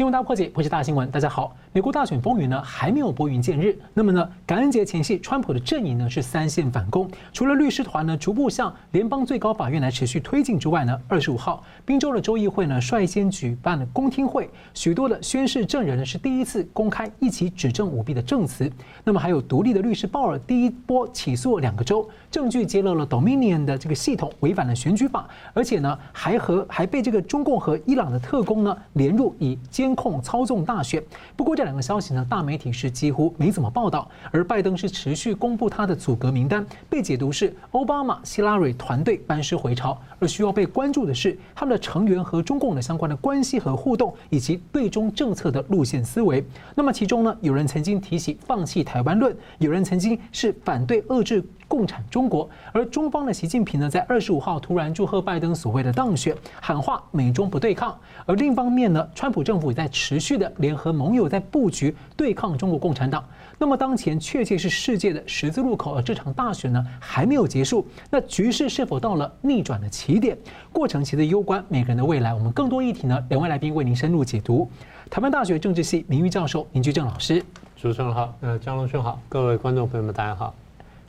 新闻大破解，破解大新闻。大家好，美国大选风云呢还没有拨云见日。那么呢，感恩节前夕，川普的阵营呢是三线反攻。除了律师团呢逐步向联邦最高法院来持续推进之外呢，二十五号，宾州的州议会呢率先举办了公听会，许多的宣誓证人呢是第一次公开一起指证舞弊的证词。那么还有独立的律师鲍尔第一波起诉两个州，证据揭露了 Dominion 的这个系统违反了选举法，而且呢还和还被这个中共和伊朗的特工呢连入以。监操纵大选，不过这两个消息呢，大媒体是几乎没怎么报道。而拜登是持续公布他的组阁名单，被解读是奥巴马、希拉蕊团队班师回朝。而需要被关注的是他们的成员和中共的相关的关系和互动，以及对中政策的路线思维。那么其中呢，有人曾经提起放弃台湾论，有人曾经是反对遏制共产中国。而中方的习近平呢，在二十五号突然祝贺拜登所谓的当选，喊话美中不对抗。而另一方面呢，川普政府也在持续的联合盟友在布局对抗中国共产党。那么当前确切是世界的十字路口，而这场大选呢还没有结束，那局势是否到了逆转的起点？过程其实攸关每个人的未来。我们更多议题呢，两位来宾为您深入解读。台湾大学政治系名誉教授林居正老师，主持人好，呃，江龙兄好，各位观众朋友们大家好。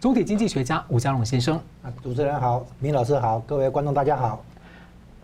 总体经济学家吴家龙先生，啊，主持人好，明老师好，各位观众大家好。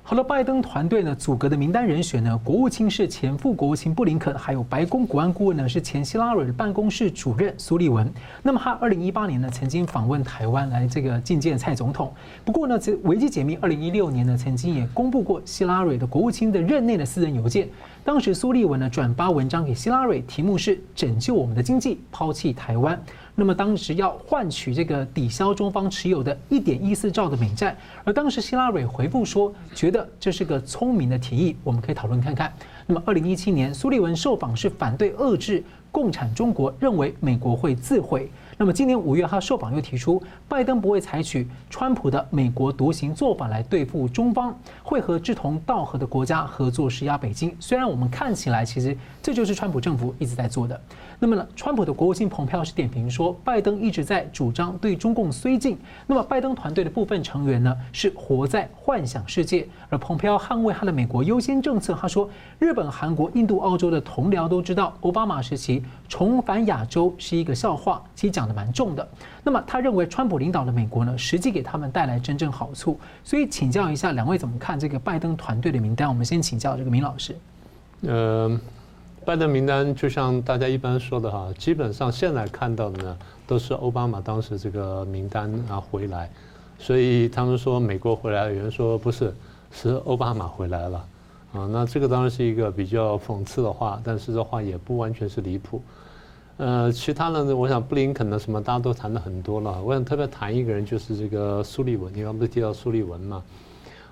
好了，拜登团队呢组阁的名单人选呢，国务卿是前副国务卿布林肯，还有白宫国安顾问呢是前希拉蕊的办公室主任苏利文。那么他二零一八年呢曾经访问台湾来这个觐见蔡总统。不过呢，这维基解密二零一六年呢曾经也公布过希拉蕊的国务卿的任内的私人邮件。当时苏利文呢转发文章给希拉蕊，题目是“拯救我们的经济，抛弃台湾”。那么当时要换取这个抵消中方持有的一点一四兆的美债，而当时希拉蕊回复说，觉得这是个聪明的提议，我们可以讨论看看。那么二零一七年，苏利文受访是反对遏制共产中国，认为美国会自毁。那么今年五月，他受访又提出，拜登不会采取川普的美国独行做法来对付中方，会和志同道合的国家合作施压北京。虽然我们看起来，其实这就是川普政府一直在做的。那么呢，川普的国务卿蓬佩奥是点评说，拜登一直在主张对中共绥靖。那么拜登团队的部分成员呢，是活在幻想世界。而蓬佩奥捍卫他的美国优先政策，他说，日本、韩国、印度、澳洲的同僚都知道，奥巴马时期重返亚洲是一个笑话。其实讲的。蛮重的，那么他认为川普领导的美国呢，实际给他们带来真正好处。所以请教一下两位怎么看这个拜登团队的名单？我们先请教这个明老师。呃，拜登名单就像大家一般说的哈，基本上现在看到的呢，都是奥巴马当时这个名单啊回来，所以他们说美国回来，有人说不是，是奥巴马回来了啊。那这个当然是一个比较讽刺的话，但是这话也不完全是离谱。呃，其他的呢，我想布林肯的什么大家都谈了很多了。我想特别谈一个人，就是这个苏利文。你刚不是提到苏利文嘛？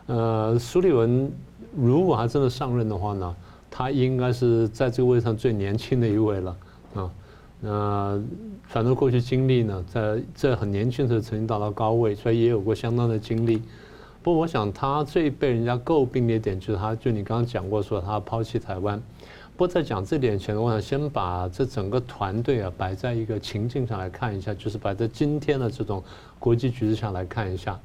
呃，苏利文如果他真的上任的话呢，他应该是在这个位上最年轻的一位了啊。那反正过去经历呢，在这很年轻的时候曾经达到高位，所以也有过相当的经历。不过我想他最被人家诟病的一点，就是他就你刚刚讲过说他抛弃台湾。不在讲这点前，我想先把这整个团队啊摆在一个情境上来看一下，就是摆在今天的这种国际局势上来看一下。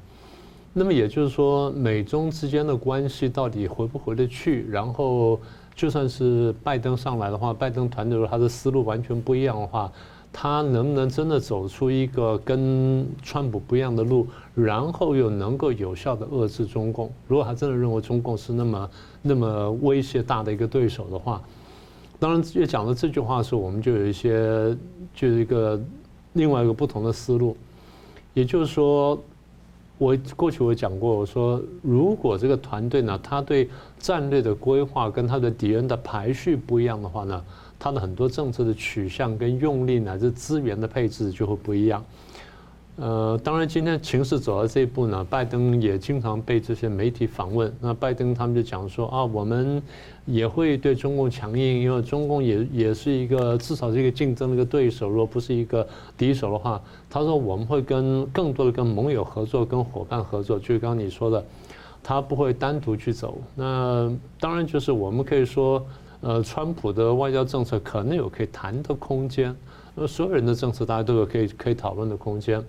那么也就是说，美中之间的关系到底回不回得去？然后，就算是拜登上来的话，拜登团队如果他的思路完全不一样的话，他能不能真的走出一个跟川普不一样的路，然后又能够有效的遏制中共？如果他真的认为中共是那么那么威胁大的一个对手的话，当然，越讲到这句话的时候，我们就有一些，就是一个另外一个不同的思路。也就是说，我过去我讲过，我说如果这个团队呢，他对战略的规划跟他的敌人的排序不一样的话呢，他的很多政策的取向跟用力乃至资源的配置就会不一样。呃，当然，今天情势走到这一步呢，拜登也经常被这些媒体访问。那拜登他们就讲说啊，我们也会对中共强硬，因为中共也也是一个至少是一个竞争的一个对手，如果不是一个敌手的话，他说我们会跟更多的跟盟友合作，跟伙伴合作。就刚刚你说的，他不会单独去走。那当然就是我们可以说，呃，川普的外交政策可能有可以谈的空间，那所有人的政策大家都有可以可以讨论的空间。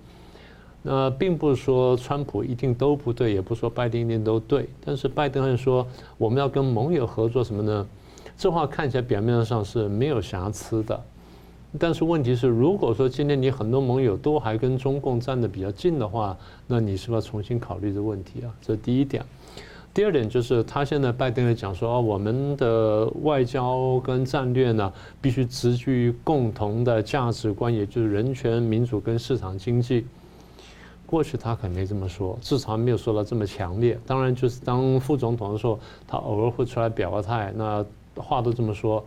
那并不是说川普一定都不对，也不是说拜登一定都对，但是拜登还说我们要跟盟友合作什么呢？这话看起来表面上是没有瑕疵的，但是问题是，如果说今天你很多盟友都还跟中共站得比较近的话，那你是不是要重新考虑这个问题啊？这是第一点。第二点就是，他现在拜登也讲说，我们的外交跟战略呢，必须植根于共同的价值观，也就是人权、民主跟市场经济。过去他可没这么说，至少没有说到这么强烈。当然，就是当副总统的时候，他偶尔会出来表个态，那话都这么说。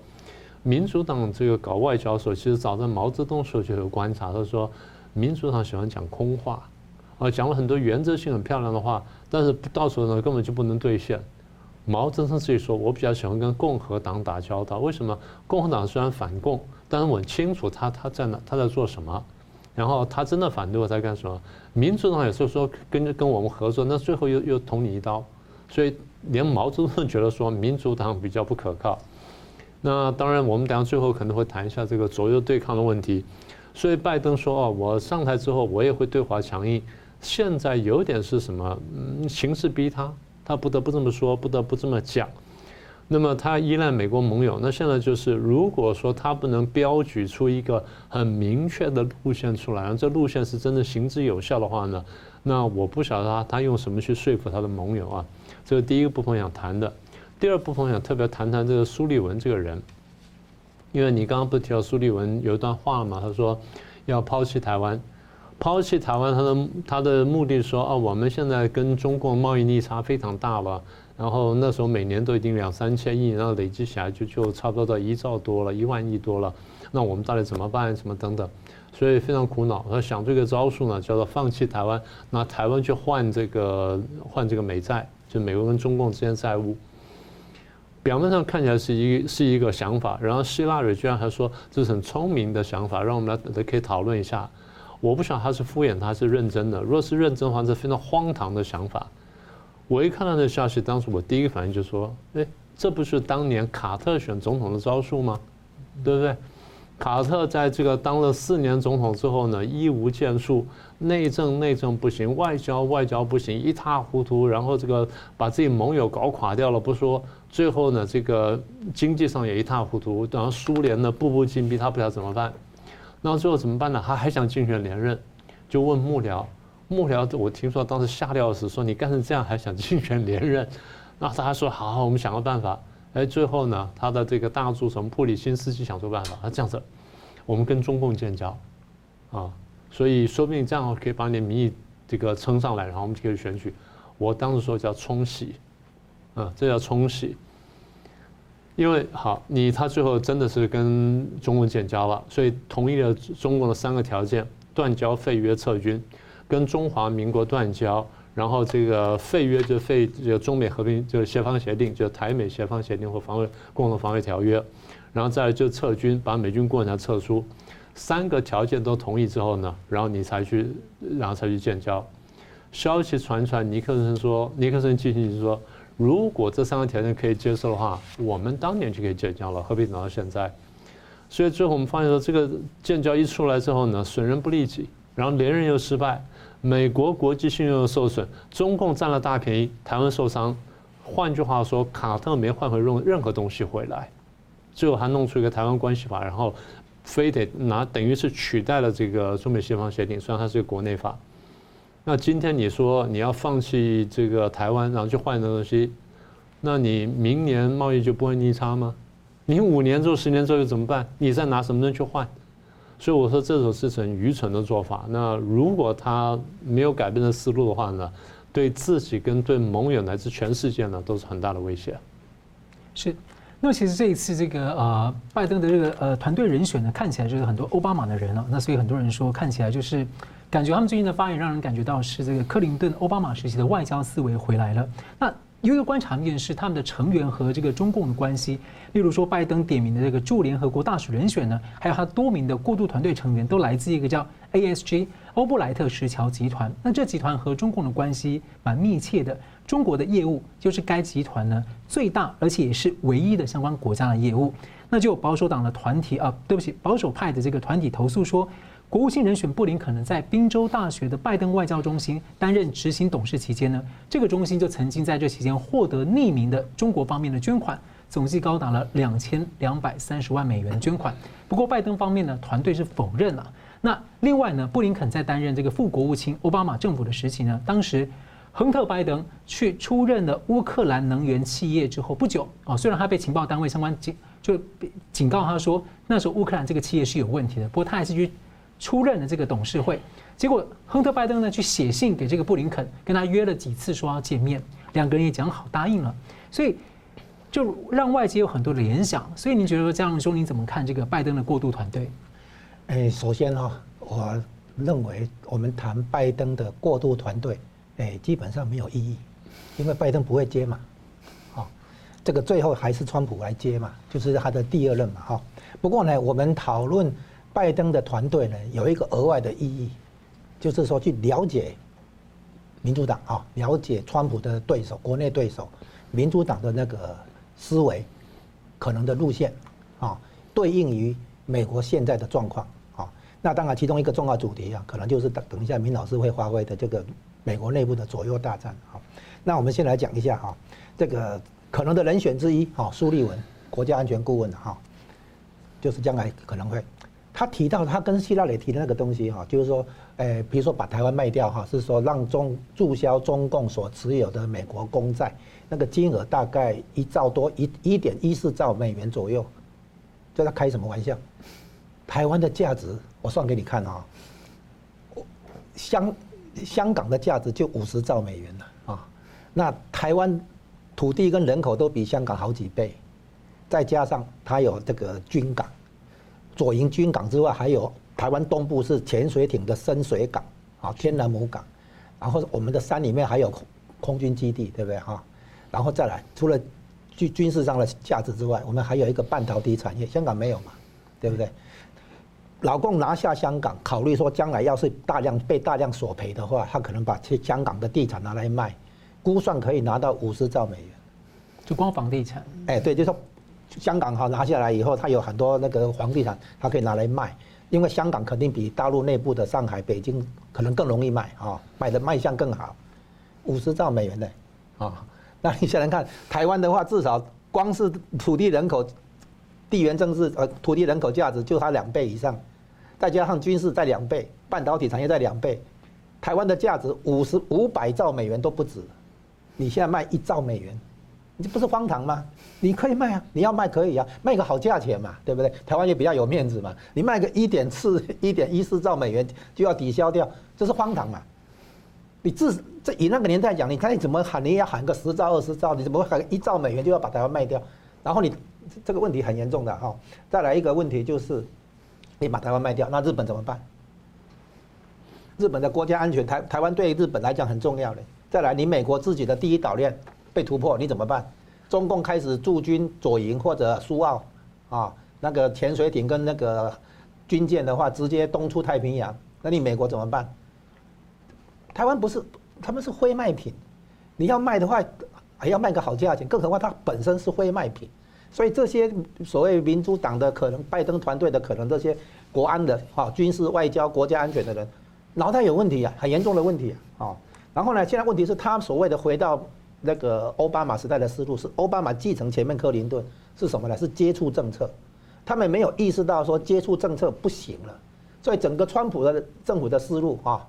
民主党这个搞外交的时候，其实早在毛泽东时候就有观察，他说民主党喜欢讲空话，啊，讲了很多原则性很漂亮的话。但是到时候呢，根本就不能兑现。毛泽东自己说，我比较喜欢跟共和党打交道。为什么？共和党虽然反共，但是我很清楚他他在哪，他在做什么。然后他真的反对我在干什么？民主党也是说跟着跟我们合作，那最后又又捅你一刀。所以连毛泽东觉得说民主党比较不可靠。那当然，我们等下最后可能会谈一下这个左右对抗的问题。所以拜登说哦，我上台之后我也会对华强硬。现在有点是什么？嗯，形势逼他，他不得不这么说，不得不这么讲。那么他依赖美国盟友，那现在就是，如果说他不能标举出一个很明确的路线出来，这路线是真的行之有效的话呢，那我不晓得他他用什么去说服他的盟友啊？这是第一个部分想谈的。第二部分想特别谈谈这个苏利文这个人，因为你刚刚不提到苏利文有一段话嘛？他说要抛弃台湾。抛弃台湾，他的他的目的说啊，我们现在跟中共贸易逆差非常大了，然后那时候每年都已经两三千亿，然后累积起来就就差不多到一兆多了，一万亿多了，那我们到底怎么办？什么等等，所以非常苦恼。他想这个招数呢，叫做放弃台湾，拿台湾去换这个换这个美债，就美国跟中共之间债务。表面上看起来是一是一个想法，然后希腊人居然还说这是很聪明的想法，让我们来可以讨论一下。我不晓得他是敷衍，他是认真的。如果是认真的话，这是非常荒唐的想法。我一看到这消息，当时我第一个反应就说：“哎，这不是当年卡特选总统的招数吗？对不对？卡特在这个当了四年总统之后呢，一无建树，内政内政不行，外交外交不行，一塌糊涂。然后这个把自己盟友搞垮掉了不说，最后呢，这个经济上也一塌糊涂。然后苏联呢，步步紧逼，他不知道怎么办。”那最后怎么办呢？他还想竞选连任，就问幕僚。幕僚，我听说当时吓得要死，说你干成这样还想竞选连任？那他说好，我们想个办法。哎，最后呢，他的这个大助手布里辛斯基想出办法，他这样子，我们跟中共建交，啊，所以说不定这样可以把你的民意这个撑上来，然后我们就可以选举。我当时说叫冲洗，啊，这叫冲洗。因为好，你他最后真的是跟中共建交了，所以同意了中共的三个条件：断交、废约、撤军，跟中华民国断交，然后这个废约就废就中美和平就是协防协定，就台美协防协定或防卫共同防卫条约，然后再就撤军，把美军过程撤出，三个条件都同意之后呢，然后你才去，然后才去建交。消息传出来，尼克森说，尼克森进行说。如果这三个条件可以接受的话，我们当年就可以建交了，何必等到现在？所以最后我们发现说，这个建交一出来之后呢，损人不利己，然后连任又失败，美国国际信用受损，中共占了大便宜，台湾受伤。换句话说，卡特没换回任任何东西回来，最后还弄出一个台湾关系法，然后非得拿，等于是取代了这个中美协防协定，虽然它是一个国内法。那今天你说你要放弃这个台湾，然后去换的东西，那你明年贸易就不会逆差吗？你五年之后、十年之后又怎么办？你再拿什么东西去换？所以我说这种是很愚蠢的做法。那如果他没有改变的思路的话呢，对自己跟对盟友乃至全世界呢都是很大的威胁。是。那其实这一次这个呃拜登的这个呃团队人选呢，看起来就是很多奥巴马的人了。那所以很多人说看起来就是。感觉他们最近的发言让人感觉到是这个克林顿、奥巴马时期的外交思维回来了。那一个观察面是他们的成员和这个中共的关系，例如说拜登点名的这个驻联合国大使人选呢，还有他多名的过渡团队成员都来自一个叫 ASG 欧布莱特石桥集团。那这集团和中共的关系蛮密切的，中国的业务就是该集团呢最大而且也是唯一的相关国家的业务。那就保守党的团体啊，对不起，保守派的这个团体投诉说。国务卿人选布林肯呢，在宾州大学的拜登外交中心担任执行董事期间呢，这个中心就曾经在这期间获得匿名的中国方面的捐款，总计高达了两千两百三十万美元的捐款。不过拜登方面呢，团队是否认了。那另外呢，布林肯在担任这个副国务卿奥巴马政府的时期呢，当时亨特拜登去出任了乌克兰能源企业之后不久啊，虽然他被情报单位相关警就警告他说，那时候乌克兰这个企业是有问题的，不过他还是去出任了这个董事会。结果亨特拜登呢去写信给这个布林肯，跟他约了几次说要见面，两个人也讲好答应了，所以就让外界有很多的联想。所以您觉得说这样说，您怎么看这个拜登的过渡团队？哎，首先哈，我认为我们谈拜登的过渡团队，哎，基本上没有意义，因为拜登不会接嘛，啊，这个最后还是川普来接嘛，就是他的第二任嘛，哈。不过呢，我们讨论拜登的团队呢，有一个额外的意义，就是说去了解民主党啊，了解川普的对手，国内对手，民主党的那个思维，可能的路线，啊，对应于美国现在的状况啊。那当然，其中一个重要主题啊，可能就是等等一下，明老师会发挥的这个美国内部的左右大战。好，那我们先来讲一下哈，这个可能的人选之一，哈，苏利文国家安全顾问哈，就是将来可能会，他提到他跟希拉里提的那个东西哈，就是说，诶，比如说把台湾卖掉哈，是说让中注销中共所持有的美国公债，那个金额大概一兆多，一一点一四兆美元左右，这他开什么玩笑？台湾的价值，我算给你看啊，香香港的价值就五十兆美元了啊，那台湾土地跟人口都比香港好几倍，再加上它有这个军港，左营军港之外，还有台湾东部是潜水艇的深水港啊，天然母港，然后我们的山里面还有空空军基地，对不对哈？然后再来，除了军军事上的价值之外，我们还有一个半导体产业，香港没有嘛，对不对？老共拿下香港，考虑说将来要是大量被大量索赔的话，他可能把去香港的地产拿来卖，估算可以拿到五十兆美元，就光房地产。哎，对，就是说香港哈拿下来以后，它有很多那个房地产，它可以拿来卖，因为香港肯定比大陆内部的上海、北京可能更容易卖啊，卖的卖相更好，五十兆美元的啊，那你想想看，台湾的话至少光是土地人口。地缘政治呃，土地人口价值就它两倍以上，再加上军事在两倍，半导体产业在两倍，台湾的价值五十五百兆美元都不止，你现在卖一兆美元，你这不是荒唐吗？你可以卖啊，你要卖可以啊，卖个好价钱嘛，对不对？台湾也比较有面子嘛，你卖个一点四 一点一四兆美元就要抵消掉，这是荒唐嘛？你自这以那个年代讲，你看你怎么喊，你也要喊个十兆二十兆，你怎么会喊一兆美元就要把台湾卖掉？然后你。这个问题很严重的哈，再来一个问题就是，你把台湾卖掉，那日本怎么办？日本的国家安全，台台湾对日本来讲很重要的。再来，你美国自己的第一岛链被突破，你怎么办？中共开始驻军左营或者苏澳，啊，那个潜水艇跟那个军舰的话，直接东出太平洋，那你美国怎么办？台湾不是，他们是非卖品，你要卖的话，还要卖个好价钱，更何况它本身是非卖品。所以这些所谓民主党的可能，拜登团队的可能，这些国安的啊、军事、外交、国家安全的人，脑袋有问题啊，很严重的问题啊。然后呢，现在问题是他所谓的回到那个奥巴马时代的思路，是奥巴马继承前面克林顿是什么呢？是接触政策，他们没有意识到说接触政策不行了。所以整个川普的政府的思路啊，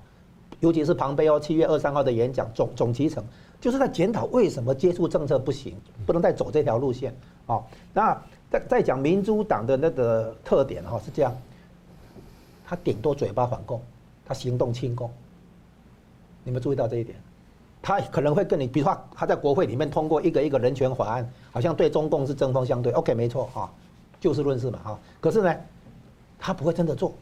尤其是庞贝奥七月二三号的演讲总总集成，就是在检讨为什么接触政策不行，不能再走这条路线。哦，那再再讲民主党的那个特点哈，是这样，他顶多嘴巴反共，他行动亲共。你们注意到这一点？他可能会跟你，比如说他在国会里面通过一个一个人权法案，好像对中共是针锋相对。OK，没错啊，就事论事嘛哈。可是呢，他不会真的做，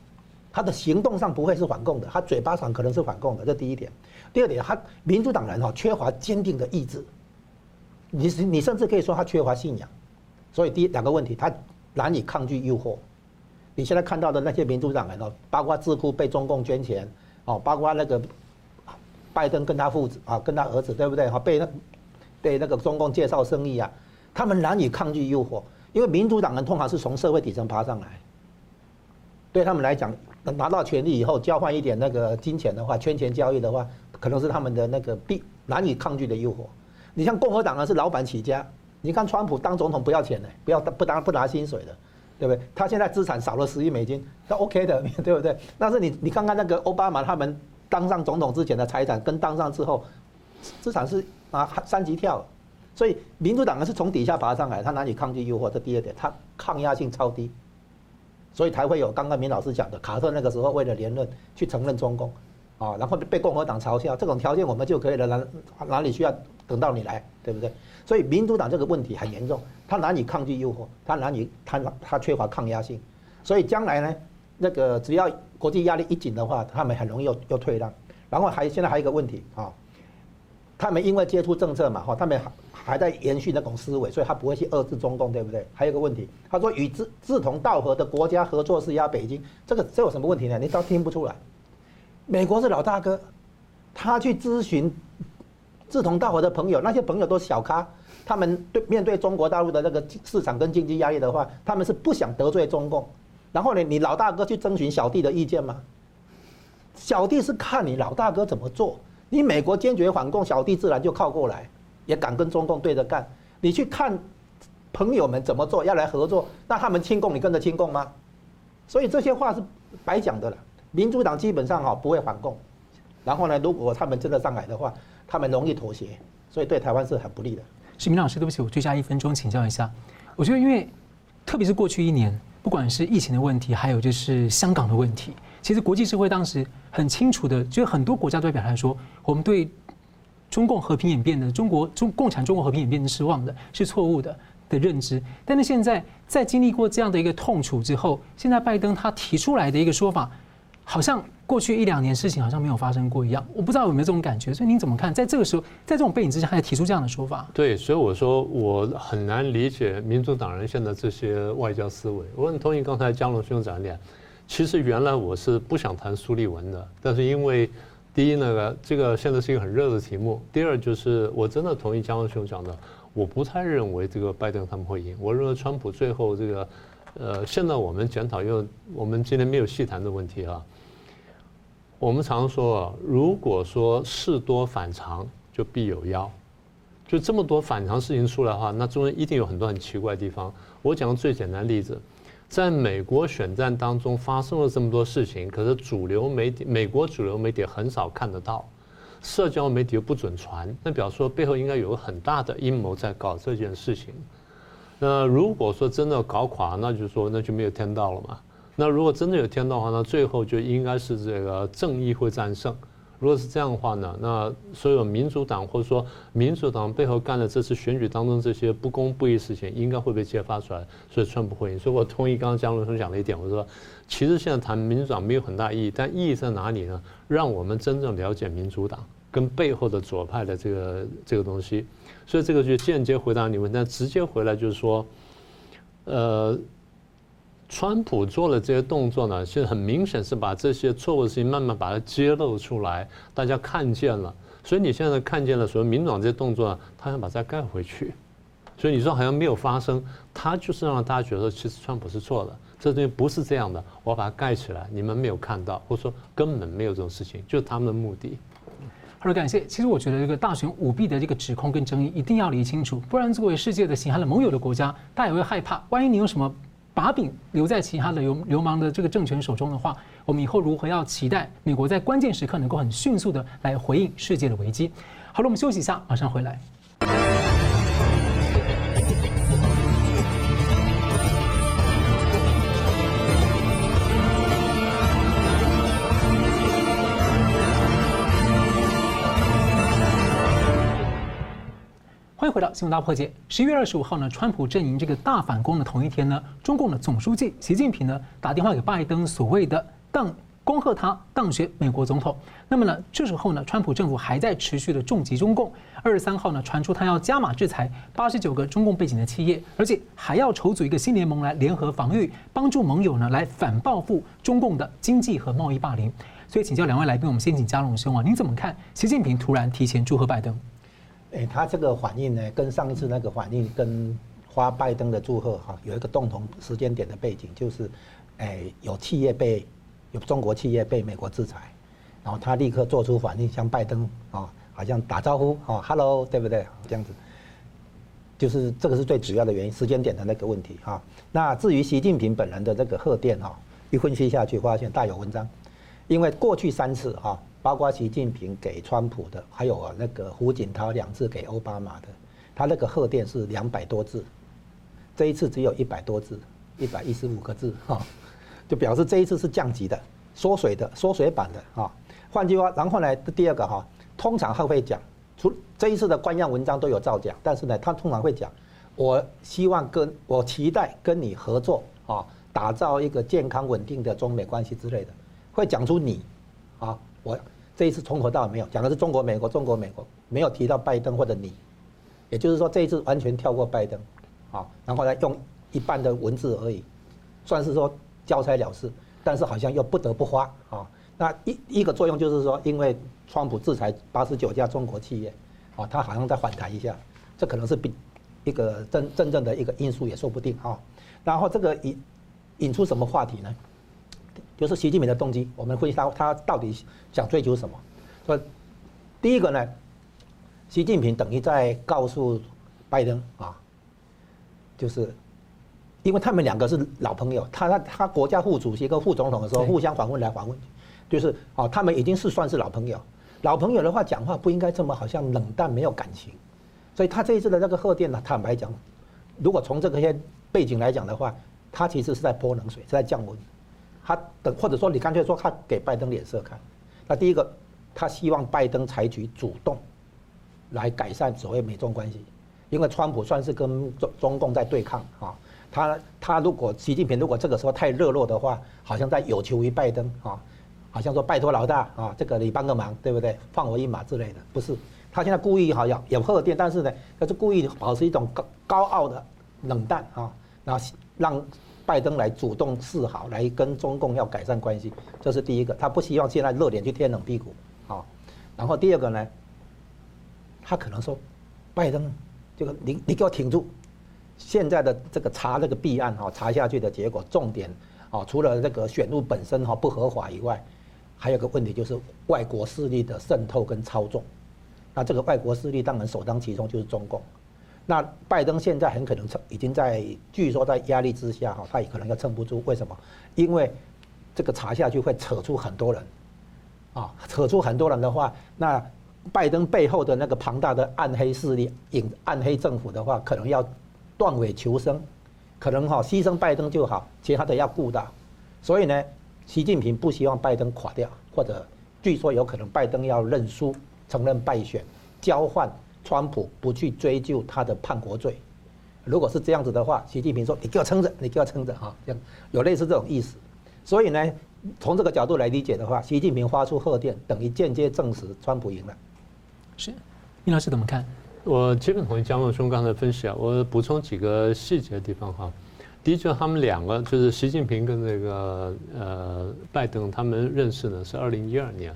他的行动上不会是反共的，他嘴巴上可能是反共的，这第一点。第二点，他民主党人哈缺乏坚定的意志，你你甚至可以说他缺乏信仰。所以第一两个问题，他难以抗拒诱惑。你现在看到的那些民主党人哦，包括智库被中共捐钱哦，包括那个拜登跟他父子啊，跟他儿子对不对？哈，被那被那个中共介绍生意啊，他们难以抗拒诱惑，因为民主党人通常是从社会底层爬上来，对他们来讲，拿到权力以后交换一点那个金钱的话，圈钱交易的话，可能是他们的那个必难以抗拒的诱惑。你像共和党呢，是老板起家。你看川普当总统不要钱的，不要不当不拿薪水的，对不对？他现在资产少了十亿美金，那 OK 的，对不对？但是你你看看那个奥巴马他们当上总统之前的财产，跟当上之后资产是啊三级跳，所以民主党呢是从底下爬上来，他难以抗拒诱惑，这第二点，他抗压性超低，所以才会有刚刚明老师讲的卡特那个时候为了连任去承认中共。啊，然后被共和党嘲笑，这种条件我们就可以了，哪哪里需要等到你来，对不对？所以民主党这个问题很严重，他难以抗拒诱惑，他难以他他缺乏抗压性，所以将来呢，那个只要国际压力一紧的话，他们很容易又又退让。然后还现在还有一个问题啊，他们因为接触政策嘛，哈，他们还还在延续那种思维，所以他不会去遏制中共，对不对？还有一个问题，他说与志志同道合的国家合作是压北京，这个这有什么问题呢？你倒听不出来。美国是老大哥，他去咨询志同道合的朋友，那些朋友都是小咖，他们对面对中国大陆的那个市场跟经济压力的话，他们是不想得罪中共。然后呢，你老大哥去征询小弟的意见吗？小弟是看你老大哥怎么做，你美国坚决反共，小弟自然就靠过来，也敢跟中共对着干。你去看朋友们怎么做，要来合作，那他们亲共，你跟着亲共吗？所以这些话是白讲的了。民主党基本上哈不会反共，然后呢，如果他们真的上来的话，他们容易妥协，所以对台湾是很不利的。是明老师，对不起，我追加一分钟请教一下。我觉得，因为特别是过去一年，不管是疫情的问题，还有就是香港的问题，其实国际社会当时很清楚的，就是很多国家都在表达说，我们对中共和平演变的中国中共产中国和平演变的失望的，是错误的的认知。但是现在在经历过这样的一个痛楚之后，现在拜登他提出来的一个说法。好像过去一两年事情好像没有发生过一样，我不知道有没有这种感觉，所以您怎么看？在这个时候，在这种背景之下，还提出这样的说法？对，所以我说我很难理解民主党人现在这些外交思维。我很同意刚才江龙兄讲的，其实原来我是不想谈苏利文的，但是因为第一那个这个现在是一个很热的题目，第二就是我真的同意江龙兄讲的，我不太认为这个拜登他们会赢，我认为川普最后这个，呃，现在我们检讨，因为我们今天没有细谈的问题啊。我们常说，如果说事多反常，就必有妖。就这么多反常事情出来的话，那中间一定有很多很奇怪的地方。我讲个最简单的例子，在美国选战当中发生了这么多事情，可是主流媒体、美国主流媒体很少看得到，社交媒体又不准传，那表示说背后应该有个很大的阴谋在搞这件事情。那如果说真的搞垮，那就说那就没有天道了嘛。那如果真的有天道的话，那最后就应该是这个正义会战胜。如果是这样的话呢，那所有民主党或者说民主党背后干的这次选举当中这些不公不义事情，应该会被揭发出来，所以川普会赢。所以我同意刚刚江龙生讲的一点，我说其实现在谈民主党没有很大意义，但意义在哪里呢？让我们真正了解民主党跟背后的左派的这个这个东西。所以这个就间接回答你问题，但直接回来就是说，呃。川普做了这些动作呢，其实很明显是把这些错误的事情慢慢把它揭露出来，大家看见了。所以你现在看见了，所谓民主党这些动作，他想把它盖回去。所以你说好像没有发生，他就是让大家觉得其实川普是错的，这东西不是这样的，我把它盖起来，你们没有看到，或者说根本没有这种事情，就是他们的目的。好的，感谢。其实我觉得这个大选舞弊的这个指控跟争议一定要理清楚，不然作为世界的血汗的盟友的国家，大家也会害怕，万一你有什么。把柄留在其他的流流氓的这个政权手中的话，我们以后如何要期待美国在关键时刻能够很迅速的来回应世界的危机？好了，我们休息一下，马上回来。欢迎回到新闻大破解。十一月二十五号呢，川普阵营这个大反攻的同一天呢，中共的总书记习近平呢打电话给拜登，所谓的当恭贺他当选美国总统。那么呢，这时候呢，川普政府还在持续的重击中共。二十三号呢，传出他要加码制裁八十九个中共背景的企业，而且还要筹组一个新联盟来联合防御，帮助盟友呢来反报复中共的经济和贸易霸凌。所以请教两位来宾，我们先请加龙兄啊，您怎么看习近平突然提前祝贺拜登？哎，他这个反应呢，跟上一次那个反应，跟花拜登的祝贺哈，有一个共同时间点的背景，就是，哎，有企业被有中国企业被美国制裁，然后他立刻做出反应，向拜登啊，好像打招呼啊，Hello，对不对？这样子。就是这个是最主要的原因，时间点的那个问题哈。那至于习近平本人的这个贺电哈，一分析下去发现大有文章，因为过去三次哈，包括习近平给川普的，还有啊那个胡锦涛两次给奥巴马的，他那个贺电是两百多字，这一次只有一百多字，一百一十五个字哈，就表示这一次是降级的、缩水的、缩水版的哈。换句话，然后呢，第二个哈，通常他会讲。除这一次的官样文章都有造假，但是呢，他通常会讲，我希望跟我期待跟你合作啊，打造一个健康稳定的中美关系之类的，会讲出你，啊，我这一次从头到尾没有讲的是中国美国中国美国，没有提到拜登或者你，也就是说这一次完全跳过拜登，啊，然后呢用一半的文字而已，算是说交差了事，但是好像又不得不花啊。那一一个作用就是说，因为川普制裁八十九家中国企业，啊，他好像在反弹一下，这可能是比一个真真正的一个因素也说不定啊。然后这个引引出什么话题呢？就是习近平的动机，我们分析他他到底想追求什么？说第一个呢，习近平等于在告诉拜登啊，就是因为他们两个是老朋友，他他他国家副主席跟副总统的时候互相访问来访问去。就是啊，他们已经是算是老朋友，老朋友的话讲话不应该这么好像冷淡没有感情，所以他这一次的那个贺电呢，坦白讲，如果从这个些背景来讲的话，他其实是在泼冷水，是在降温，他等或者说你干脆说他给拜登脸色看，那第一个，他希望拜登采取主动，来改善所谓美中关系，因为川普算是跟中中共在对抗啊，他他如果习近平如果这个时候太热络的话，好像在有求于拜登啊。好像说拜托老大啊，这个你帮个忙，对不对？放我一马之类的，不是。他现在故意好像有贺电，但是呢，他是故意保持一种高高傲的冷淡啊，然后让拜登来主动示好，来跟中共要改善关系，这是第一个。他不希望现在热脸去贴冷屁股啊。然后第二个呢，他可能说，拜登这个你你给我挺住，现在的这个查这个弊案哈，查下去的结果重点啊，除了这个选务本身哈不合法以外。还有个问题就是外国势力的渗透跟操纵，那这个外国势力当然首当其冲就是中共。那拜登现在很可能撑，已经在据说在压力之下哈，他也可能要撑不住。为什么？因为这个查下去会扯出很多人，啊，扯出很多人的话，那拜登背后的那个庞大的暗黑势力、隐暗黑政府的话，可能要断尾求生，可能哈牺牲拜登就好，其他的要顾到。所以呢。习近平不希望拜登垮掉，或者据说有可能拜登要认输，承认败选，交换川普不去追究他的叛国罪。如果是这样子的话，习近平说：“你给我撑着，你给我撑着哈。”这样有类似这种意思。所以呢，从这个角度来理解的话，习近平发出贺电，等于间接证实川普赢了。是，殷老师怎么看？我基本同意江文兄刚才分析啊，我补充几个细节的地方哈。的确，他们两个就是习近平跟那个呃拜登，他们认识呢是二零一二年。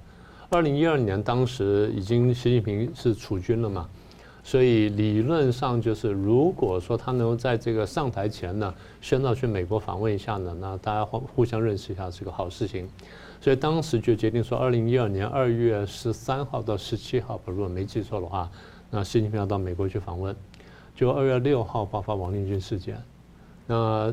二零一二年当时已经习近平是储君了嘛，所以理论上就是如果说他能够在这个上台前呢，宣召去美国访问一下呢，那大家互互相认识一下是个好事情。所以当时就决定说，二零一二年二月十三号到十七号，如果没记错的话，那习近平要到美国去访问。就二月六号爆发王立军事件。那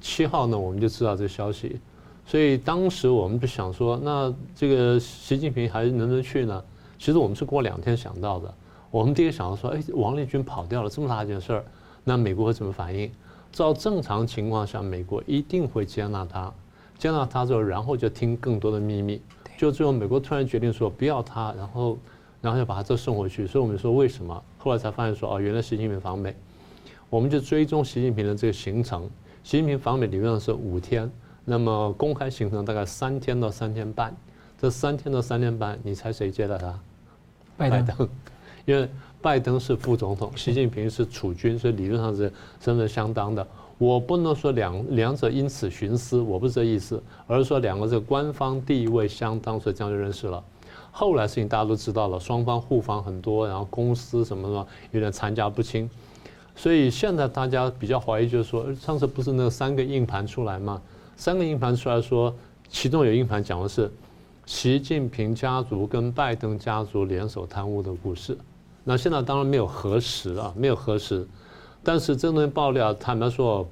七号呢，我们就知道这消息，所以当时我们就想说，那这个习近平还能不能去呢？其实我们是过两天想到的。我们第一个想到说，哎，王立军跑掉了，这么大一件事儿，那美国会怎么反应？照正常情况下，美国一定会接纳他，接纳他之后，然后就听更多的秘密。就最后美国突然决定说不要他，然后然后要把他这送回去。所以我们说为什么？后来才发现说，哦，原来习近平访美。我们就追踪习近平的这个行程。习近平访美理论上是五天，那么公开行程大概三天到三天半。这三天到三天半，你猜谁接待他？拜登。拜登，因为拜登是副总统，习近平是储君，所以理论上是身份相当的。我不能说两两者因此徇私，我不是这意思，而是说两个这个官方地位相当，所以这样就认识了。后来事情大家都知道了，双方互访很多，然后公司什么什么有点参加不清。所以现在大家比较怀疑，就是说，上次不是那三个硬盘出来吗？三个硬盘出来说，其中有硬盘讲的是习近平家族跟拜登家族联手贪污的故事，那现在当然没有核实啊，没有核实，但是这东西爆料，坦白说，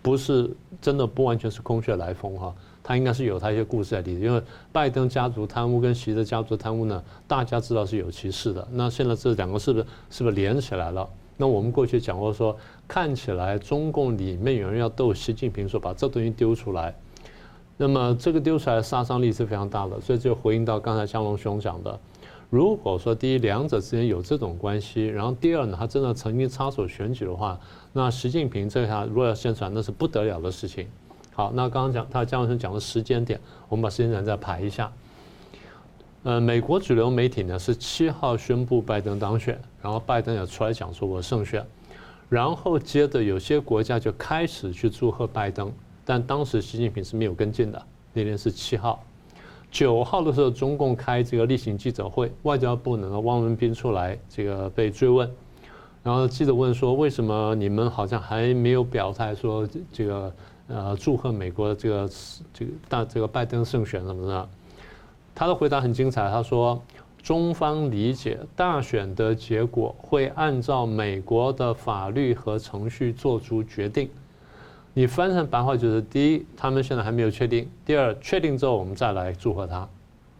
不是真的，不完全是空穴来风哈，他应该是有他一些故事在里头。因为拜登家族贪污跟习的家族贪污呢，大家知道是有其事的。那现在这两个是不是是不是连起来了？那我们过去讲过说，看起来中共里面有人要斗习近平，说把这东西丢出来，那么这个丢出来杀伤力是非常大的。所以就回应到刚才江龙兄讲的。如果说第一两者之间有这种关系，然后第二呢，他真的曾经插手选举的话，那习近平这下如果要宣传，那是不得了的事情。好，那刚刚讲他江文生讲的时间点，我们把时间点再排一下。呃，美国主流媒体呢是七号宣布拜登当选，然后拜登也出来讲说我胜选，然后接着有些国家就开始去祝贺拜登，但当时习近平是没有跟进的，那天是七号。九号的时候，中共开这个例行记者会，外交部呢，汪文斌出来这个被追问，然后记者问说：“为什么你们好像还没有表态说这个呃祝贺美国这个这个大这个拜登胜选什么的？”他的回答很精彩，他说：“中方理解大选的结果会按照美国的法律和程序做出决定。”你翻成白话就是：第一，他们现在还没有确定；第二，确定之后我们再来祝贺他。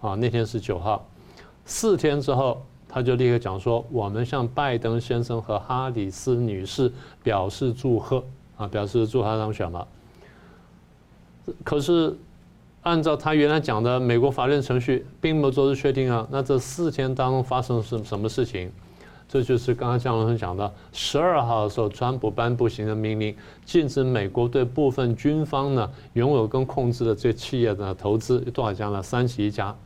啊，那天是九号，四天之后他就立刻讲说：我们向拜登先生和哈里斯女士表示祝贺，啊，表示祝他当选了。可是按照他原来讲的美国法律程序，并没有做出确定啊。那这四天当中发生什什么事情？这就是刚刚江龙生讲的，十二号的时候，川普颁布行政命令，禁止美国对部分军方呢拥有跟控制的这企业的投资，多少家呢？三十一家。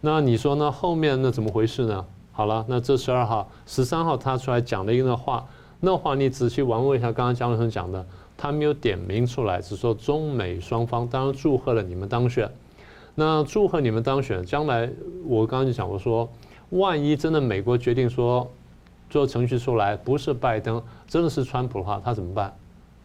那你说呢？后面那怎么回事呢？好了，那这十二号、十三号他出来讲了一个话，那话你仔细玩味一下，刚刚江龙生讲的，他没有点名出来，只说中美双方当然祝贺了你们当选。那祝贺你们当选，将来我刚刚就讲过说。万一真的美国决定说做程序出来不是拜登，真的是川普的话，他怎么办？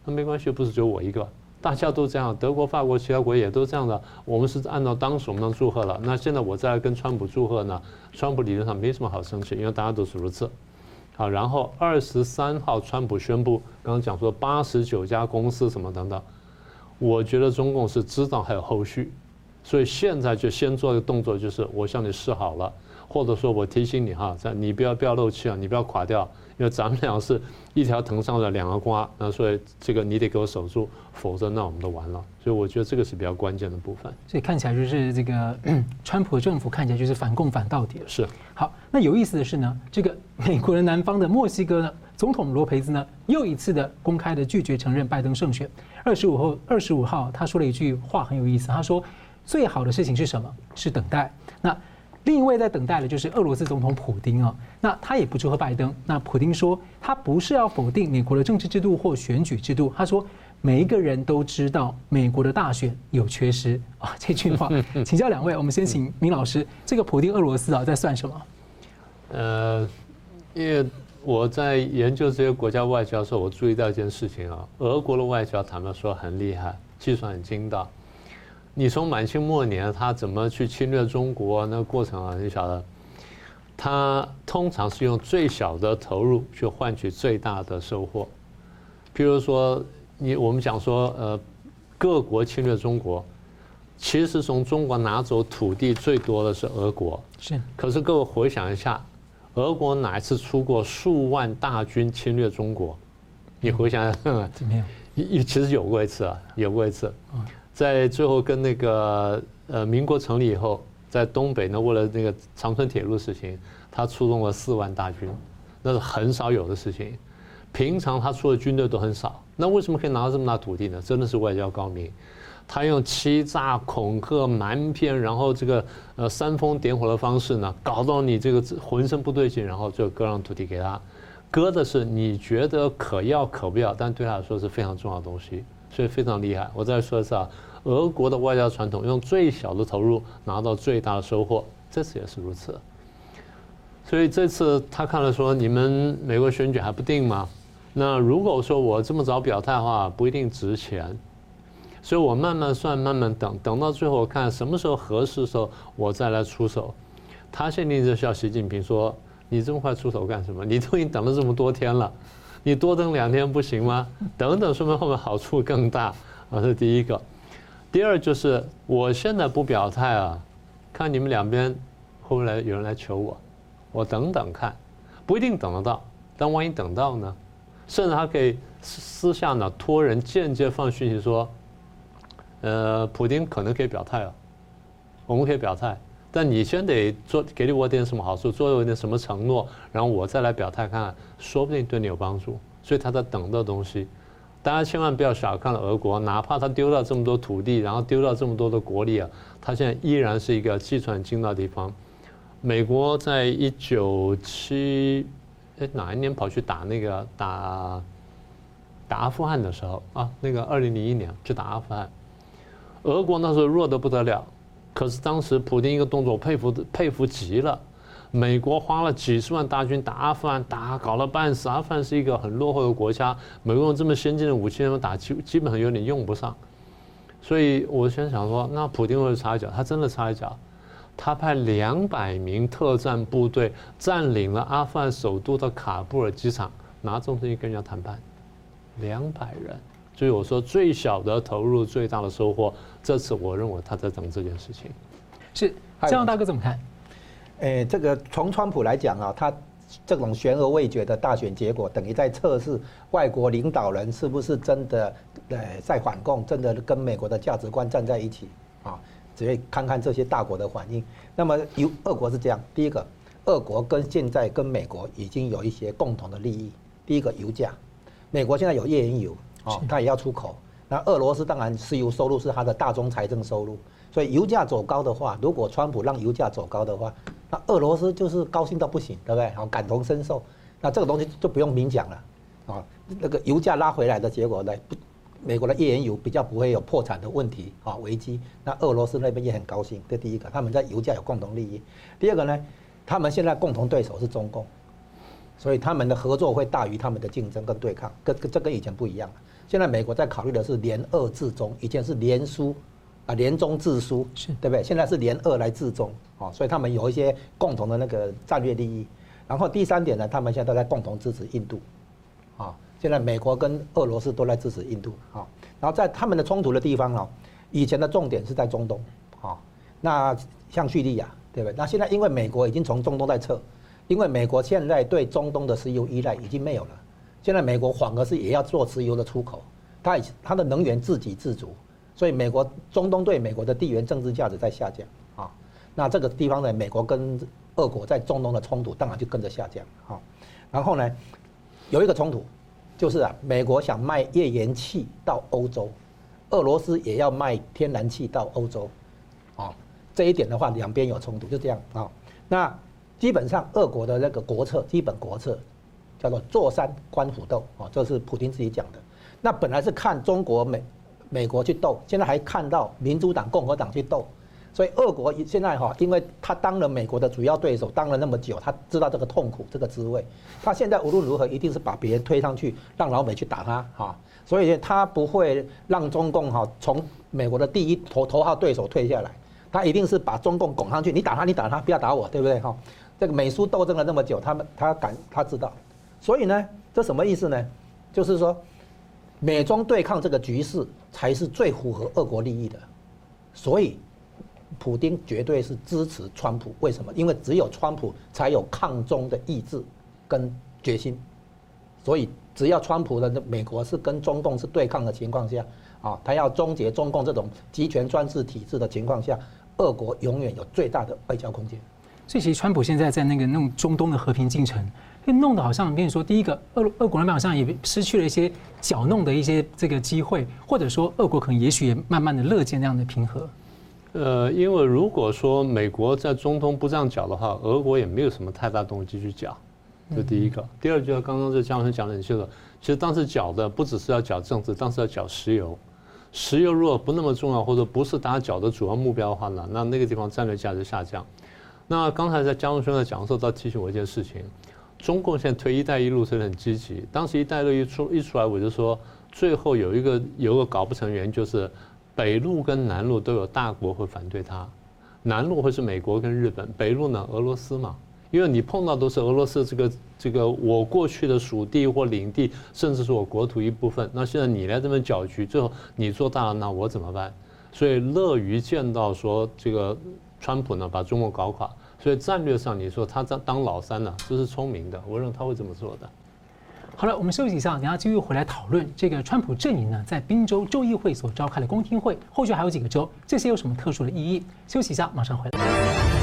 那没关系，不是只有我一个，大家都这样，德国、法国、其他国也都这样的。我们是按照当时我们能祝贺了。那现在我再来跟川普祝贺呢？川普理论上没什么好生气，因为大家都是如此。好，然后二十三号川普宣布，刚刚讲说八十九家公司什么等等，我觉得中共是知道还有后续，所以现在就先做一个动作，就是我向你示好了。或者说我提醒你哈，在你不要不要漏气啊，你不要垮掉，因为咱们俩是一条藤上的两个瓜，那所以这个你得给我守住，否则那我们都完了。所以我觉得这个是比较关键的部分。所以看起来就是这个 川普政府看起来就是反共反到底了。是。好，那有意思的是呢，这个美国人南方的墨西哥呢，总统罗培兹呢又一次的公开的拒绝承认拜登胜选。二十五号，二十五号他说了一句话很有意思，他说最好的事情是什么？是等待。那。另一位在等待的就是俄罗斯总统普丁啊，那他也不祝贺拜登。那普丁说，他不是要否定美国的政治制度或选举制度，他说每一个人都知道美国的大选有缺失啊。这句话，请教两位，我们先请明老师，这个普丁俄罗斯啊在算什么？呃，因为我在研究这些国家外交的时候，我注意到一件事情啊，俄国的外交坦白说很厉害，计算很精到。你从满清末年他怎么去侵略中国那个过程啊？你晓得，他通常是用最小的投入去换取最大的收获。譬如说，你我们讲说，呃，各国侵略中国，其实从中国拿走土地最多的是俄国。是。可是各位回想一下，俄国哪一次出过数万大军侵略中国？你回想一下，怎么其实有过一次啊，有过一次。在最后跟那个呃民国成立以后，在东北呢，为了那个长春铁路的事情，他出动了四万大军，那是很少有的事情。平常他出的军队都很少，那为什么可以拿到这么大土地呢？真的是外交高明。他用欺诈、恐吓、瞒骗，然后这个呃煽风点火的方式呢，搞到你这个浑身不对劲，然后就割让土地给他，割的是你觉得可要可不要，但对他来说是非常重要的东西。所以非常厉害。我再说一次啊，俄国的外交传统用最小的投入拿到最大的收获，这次也是如此。所以这次他看了说，你们美国选举还不定吗？那如果说我这么早表态的话，不一定值钱。所以我慢慢算，慢慢等，等到最后看什么时候合适的时候，我再来出手。他限定就是要习近平说，你这么快出手干什么？你都已经等了这么多天了，你多等两天不行吗？等等，说明后面好处更大啊，这是第一个。第二就是我现在不表态啊，看你们两边会不会来有人来求我，我等等看，不一定等得到，但万一等到呢？甚至他可以私下呢托人间接放讯息说，呃，普丁可能可以表态啊，我们可以表态。但你先得做，给我点什么好处，做我点什么承诺，然后我再来表态看看，说不定对你有帮助。所以他在等的东西，大家千万不要小看了俄国，哪怕他丢掉这么多土地，然后丢掉这么多的国力啊，他现在依然是一个计算精到的地方。美国在一九七，哎哪一年跑去打那个打打阿富汗的时候啊，那个二零零一年去打阿富汗，俄国那时候弱得不得了。可是当时普丁一个动作，佩服佩服极了。美国花了几十万大军打阿富汗，打搞了半死。阿富汗是一个很落后的国家，美国用这么先进的武器，他们打基基本上有点用不上。所以我先想说，那普丁会插一脚，他真的插一脚。他派两百名特战部队占领了阿富汗首都的卡布尔机场，拿这种东西跟人家谈判，两百人。所以我说，最小的投入，最大的收获。这次我认为他在等这件事情。是，江大哥怎么看？诶，这个从川普来讲啊，他这种悬而未决的大选结果，等于在测试外国领导人是不是真的呃在反共，真的跟美国的价值观站在一起啊？只会看看这些大国的反应。那么有俄国是这样，第一个，俄国跟现在跟美国已经有一些共同的利益。第一个油价，美国现在有页岩油。哦，它也要出口。那俄罗斯当然石油收入是它的大宗财政收入，所以油价走高的话，如果川普让油价走高的话，那俄罗斯就是高兴到不行，对不对？好，感同身受。那这个东西就不用明讲了。啊，那个油价拉回来的结果呢，美国的页岩油比较不会有破产的问题啊危机。那俄罗斯那边也很高兴，这第一个，他们在油价有共同利益。第二个呢，他们现在共同对手是中共，所以他们的合作会大于他们的竞争跟对抗，跟跟这跟以前不一样。现在美国在考虑的是联俄制中，以前是联苏，啊联中制苏，是对不对？现在是联俄来制中，啊，所以他们有一些共同的那个战略利益。然后第三点呢，他们现在都在共同支持印度，啊，现在美国跟俄罗斯都在支持印度，啊，然后在他们的冲突的地方啊，以前的重点是在中东，啊，那像叙利亚，对不对？那现在因为美国已经从中东在撤，因为美国现在对中东的石油依赖已经没有了。现在美国反而是也要做石油的出口，它它的能源自给自足，所以美国中东对美国的地缘政治价值在下降啊。那这个地方呢，美国跟俄国在中东的冲突当然就跟着下降啊。然后呢，有一个冲突，就是啊，美国想卖页岩气到欧洲，俄罗斯也要卖天然气到欧洲，啊，这一点的话，两边有冲突，就这样啊。那基本上俄国的那个国策，基本国策。叫做坐山观虎斗啊，这是普京自己讲的。那本来是看中国美美国去斗，现在还看到民主党共和党去斗，所以俄国现在哈，因为他当了美国的主要对手，当了那么久，他知道这个痛苦，这个滋味。他现在无论如何，一定是把别人推上去，让老美去打他哈。所以他不会让中共哈从美国的第一头头号对手退下来，他一定是把中共拱上去，你打他，你打他，不要打我，对不对哈？这个美苏斗争了那么久，他们他敢他知道。所以呢，这什么意思呢？就是说，美中对抗这个局势才是最符合俄国利益的。所以，普丁绝对是支持川普。为什么？因为只有川普才有抗中的意志跟决心。所以，只要川普的美国是跟中共是对抗的情况下，啊，他要终结中共这种集权专制体制的情况下，俄国永远有最大的外交空间。所以，其实川普现在在那个弄中东的和平进程。被弄得好像跟你说，第一个，俄俄国那边好像也失去了一些搅弄的一些这个机会，或者说，俄国可能也许也慢慢的乐见那样的平和。呃，因为如果说美国在中东不这样搅的话，俄国也没有什么太大动机去搅。这第一个。第二，就像刚刚这江老师讲的很清楚，其实当时搅的不只是要搅政治，当时要搅石油。石油如果不那么重要，或者不是大家搅的主要目标的话呢，那那个地方战略价值下降。那刚才在江老师在讲的时候，倒提醒我一件事情。中共现在推“一带一路”是很积极。当时“一带一路”一出一出来，我就说，最后有一个有个搞不成原因，就是北路跟南路都有大国会反对它。南路会是美国跟日本，北路呢俄罗斯嘛，因为你碰到都是俄罗斯这个这个我过去的属地或领地，甚至是我国土一部分。那现在你来这边搅局，最后你做大了，那我怎么办？所以乐于见到说这个川普呢把中国搞垮。所以战略上，你说他当当老三呢，这是聪明的。我认为他会这么做的。好了，我们休息一下，等下继续回来讨论这个川普阵营呢在宾州州议会所召开的公听会，后续还有几个州，这些有什么特殊的意义？休息一下，马上回来。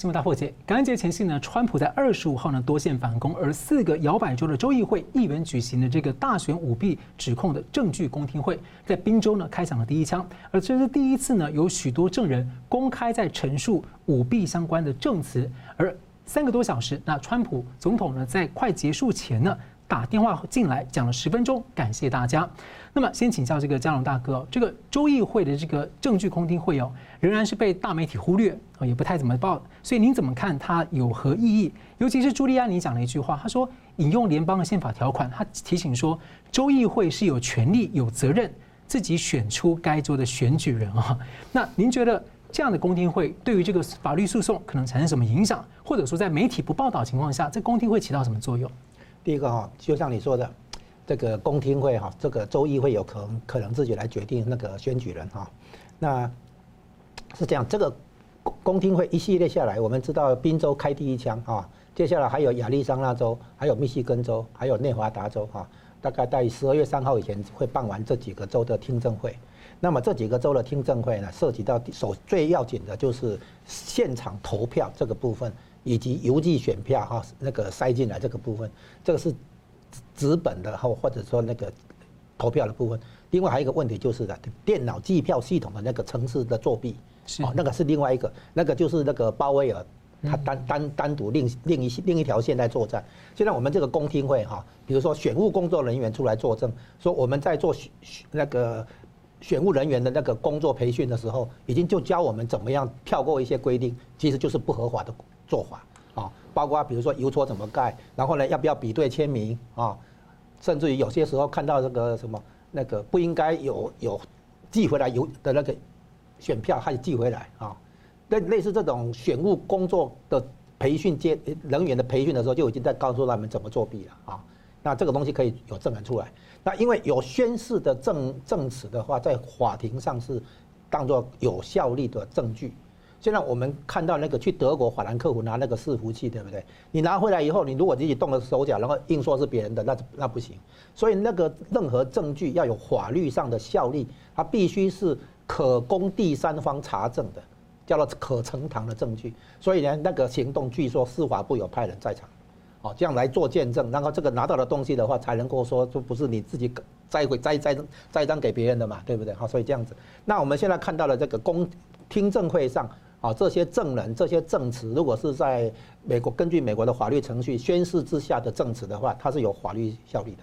新闻大破解。感恩节前夕呢，川普在二十五号呢多线反攻，而四个摇摆州的州议会议员举行的这个大选舞弊指控的证据公听会，在宾州呢开响了第一枪。而这是第一次呢，有许多证人公开在陈述舞弊相关的证词。而三个多小时，那川普总统呢在快结束前呢打电话进来讲了十分钟，感谢大家。那么先请教这个佳龙大哥，这个州议会的这个证据公听会哦。仍然是被大媒体忽略啊，也不太怎么报。所以您怎么看它有何意义？尤其是朱利安尼讲了一句话，他说引用联邦的宪法条款，他提醒说州议会是有权利、有责任自己选出该州的选举人啊。那您觉得这样的公听会对于这个法律诉讼可能产生什么影响？或者说在媒体不报道情况下，这公听会起到什么作用？第一个哈，就像你说的，这个公听会哈，这个州议会有可能可能自己来决定那个选举人哈，那。是这样，这个公听会一系列下来，我们知道宾州开第一枪啊，接下来还有亚利桑那州，还有密西根州，还有内华达州哈，大概在十二月三号以前会办完这几个州的听证会。那么这几个州的听证会呢，涉及到首最要紧的就是现场投票这个部分，以及邮寄选票哈，那个塞进来这个部分，这个是纸本的或或者说那个投票的部分。另外还有一个问题就是的，电脑计票系统的那个城市的作弊。哦，那个是另外一个，那个就是那个鲍威尔，他单单单独另另一另一条线在作战。现在我们这个公听会哈，比如说选务工作人员出来作证，说我们在做选那个选务人员的那个工作培训的时候，已经就教我们怎么样跳过一些规定，其实就是不合法的做法啊。包括比如说邮戳怎么盖，然后呢要不要比对签名啊，甚至于有些时候看到这个什么那个不应该有有寄回来邮的那个。选票还寄回来啊？类类似这种选务工作的培训接人员的培训的时候，就已经在告诉他们怎么作弊了啊。那这个东西可以有证人出来。那因为有宣誓的证证词的话，在法庭上是当作有效力的证据。现在我们看到那个去德国法兰克福拿那个伺服器，对不对？你拿回来以后，你如果自己动了手脚，然后硬说是别人的，那那不行。所以那个任何证据要有法律上的效力，它必须是。可供第三方查证的，叫做可呈堂的证据。所以呢，那个行动据说司法部有派人在场，哦，这样来做见证。然后这个拿到的东西的话，才能够说就不是你自己栽回栽栽栽赃给别人的嘛，对不对？好，所以这样子。那我们现在看到了这个公听证会上，啊，这些证人这些证词，如果是在美国根据美国的法律程序宣誓之下的证词的话，它是有法律效力的。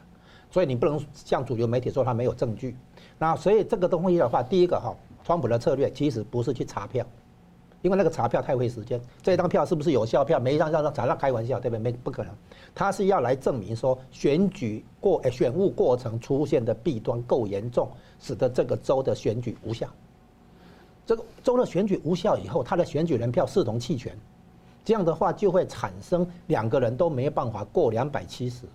所以你不能像主流媒体说它没有证据。那所以这个东西的话，第一个哈，川普的策略其实不是去查票，因为那个查票太费时间。这张票是不是有效票？没一张让让查，那开玩笑，对不对？没不可能。他是要来证明说选举过诶选务过程出现的弊端够严重，使得这个州的选举无效。这个州的选举无效以后，他的选举人票视同弃权，这样的话就会产生两个人都没办法过两百七十，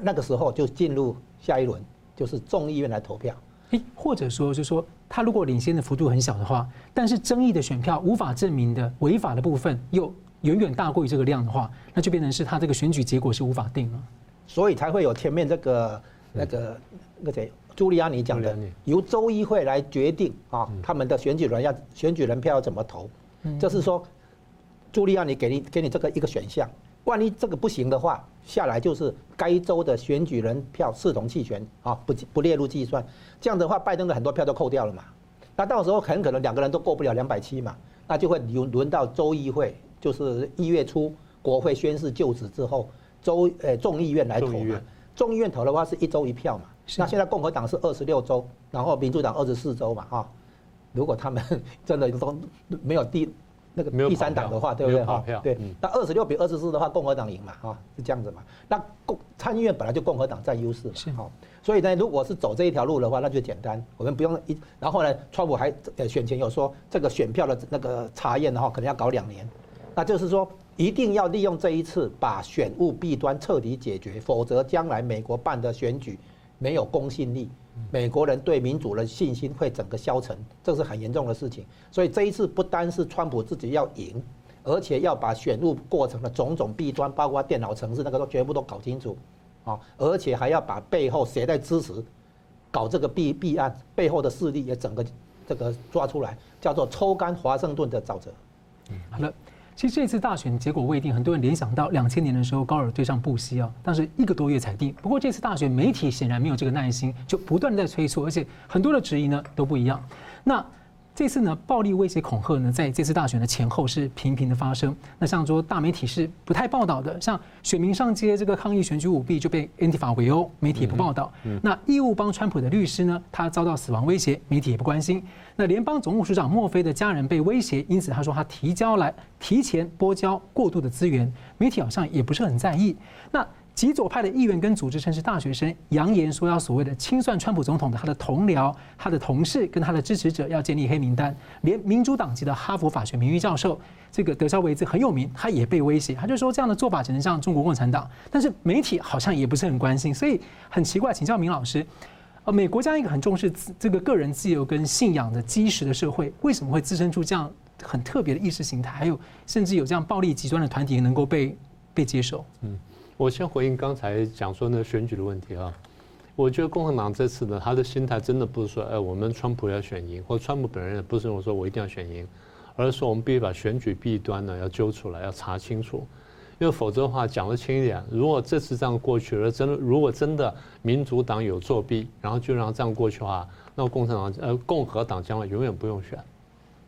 那个时候就进入下一轮，就是众议院来投票。诶，或者说，就是说，他如果领先的幅度很小的话，但是争议的选票无法证明的违法的部分又远远大过于这个量的话，那就变成是他这个选举结果是无法定了。所以才会有前面这个那个那个谁，朱利安尼讲的，由州议会来决定啊，他们的选举人要选举人票要怎么投，就是说，朱利安尼给你给你这个一个选项。万一这个不行的话，下来就是该州的选举人票视同弃权啊，不不列入计算。这样的话，拜登的很多票都扣掉了嘛。那到时候很可能两个人都过不了两百七嘛，那就会轮轮到州议会，就是一月初国会宣誓就职之后，州呃众议院来投嘛。众议院投的话是一周一票嘛。那现在共和党是二十六州，然后民主党二十四州嘛哈。如果他们 真的都没有第那个第三党的话，对不对哈？对，那二十六比二十四的话，共和党赢嘛，哈，是这样子嘛。那共参议院本来就共和党占优势，嘛哈。所以呢，如果是走这一条路的话，那就简单，我们不用一。然后呢，川普还呃选前有说，这个选票的那个查验的话，可能要搞两年。那就是说，一定要利用这一次把选务弊端彻底解决，否则将来美国办的选举没有公信力。美国人对民主的信心会整个消沉，这是很严重的事情。所以这一次不单是川普自己要赢，而且要把选入过程的种种弊端，包括电脑城市那个都全部都搞清楚，啊，而且还要把背后谁在支持搞这个弊弊案背后的势力也整个这个抓出来，叫做抽干华盛顿的沼泽。好了。其实这次大选结果未定，很多人联想到两千年的时候高尔对上布希啊，当时一个多月才定。不过这次大选媒体显然没有这个耐心，就不断在催促，而且很多的质疑呢都不一样。那。这次呢，暴力威胁恐吓呢，在这次大选的前后是频频的发生。那像说大媒体是不太报道的，像选民上街这个抗议选举舞弊就被 Antifa 围殴，媒体也不报道。那义务帮川普的律师呢，他遭到死亡威胁，媒体也不关心。那联邦总务署长墨菲的家人被威胁，因此他说他提交来提前拨交过度的资源，媒体好像也不是很在意。那。极左派的议员跟组织，甚至大学生，扬言说要所谓的清算川普总统的他的同僚、他的同事跟他的支持者，要建立黑名单。连民主党籍的哈佛法学名誉教授，这个德肖维兹很有名，他也被威胁。他就说这样的做法只能像中国共产党，但是媒体好像也不是很关心，所以很奇怪。请教明老师，呃，美国这样一个很重视这个个人自由跟信仰的基石的社会，为什么会滋生出这样很特别的意识形态？还有，甚至有这样暴力极端的团体能够被被接受？嗯。我先回应刚才讲说那个选举的问题啊，我觉得共和党这次呢，他的心态真的不是说，哎，我们川普要选赢，或川普本人也不是我说我一定要选赢，而是说我们必须把选举弊端呢要揪出来，要查清楚，因为否则的话讲得轻一点，如果这次这样过去了，真的如果真的民主党有作弊，然后就让这样过去的话，那共产党呃共和党将来永远不用选，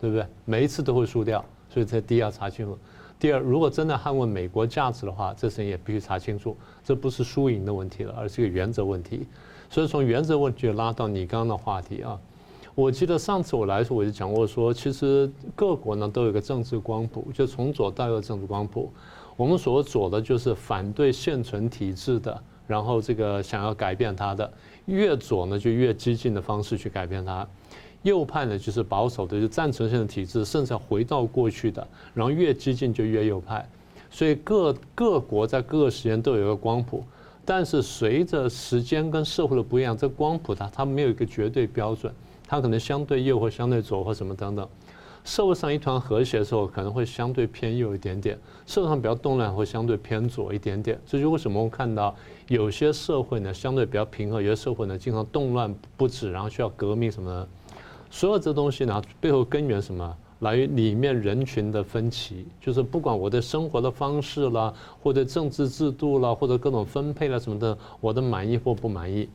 对不对？每一次都会输掉，所以这第一要查清楚。第二，如果真的捍卫美国价值的话，这事情也必须查清楚，这不是输赢的问题了，而是一个原则问题。所以从原则问题拉到你刚刚的话题啊，我记得上次我来的时候我就讲过说，其实各国呢都有一个政治光谱，就从左到右政治光谱。我们所左的就是反对现存体制的，然后这个想要改变它的，越左呢就越激进的方式去改变它。右派呢，就是保守的，就赞成性的体制，甚至要回到过去的，然后越激进就越右派。所以各各国在各个时间都有一个光谱，但是随着时间跟社会的不一样，这光谱它它没有一个绝对标准，它可能相对右或相对左或什么等等。社会上一团和谐的时候，可能会相对偏右一点点；社会上比较动乱，会相对偏左一点点。这就为什么我们看到有些社会呢相对比较平和，有些社会呢经常动乱不止，然后需要革命什么的。所有这东西呢，背后根源什么？来于里面人群的分歧，就是不管我的生活的方式啦，或者政治制度啦，或者各种分配啦什么的，我的满意或不满意。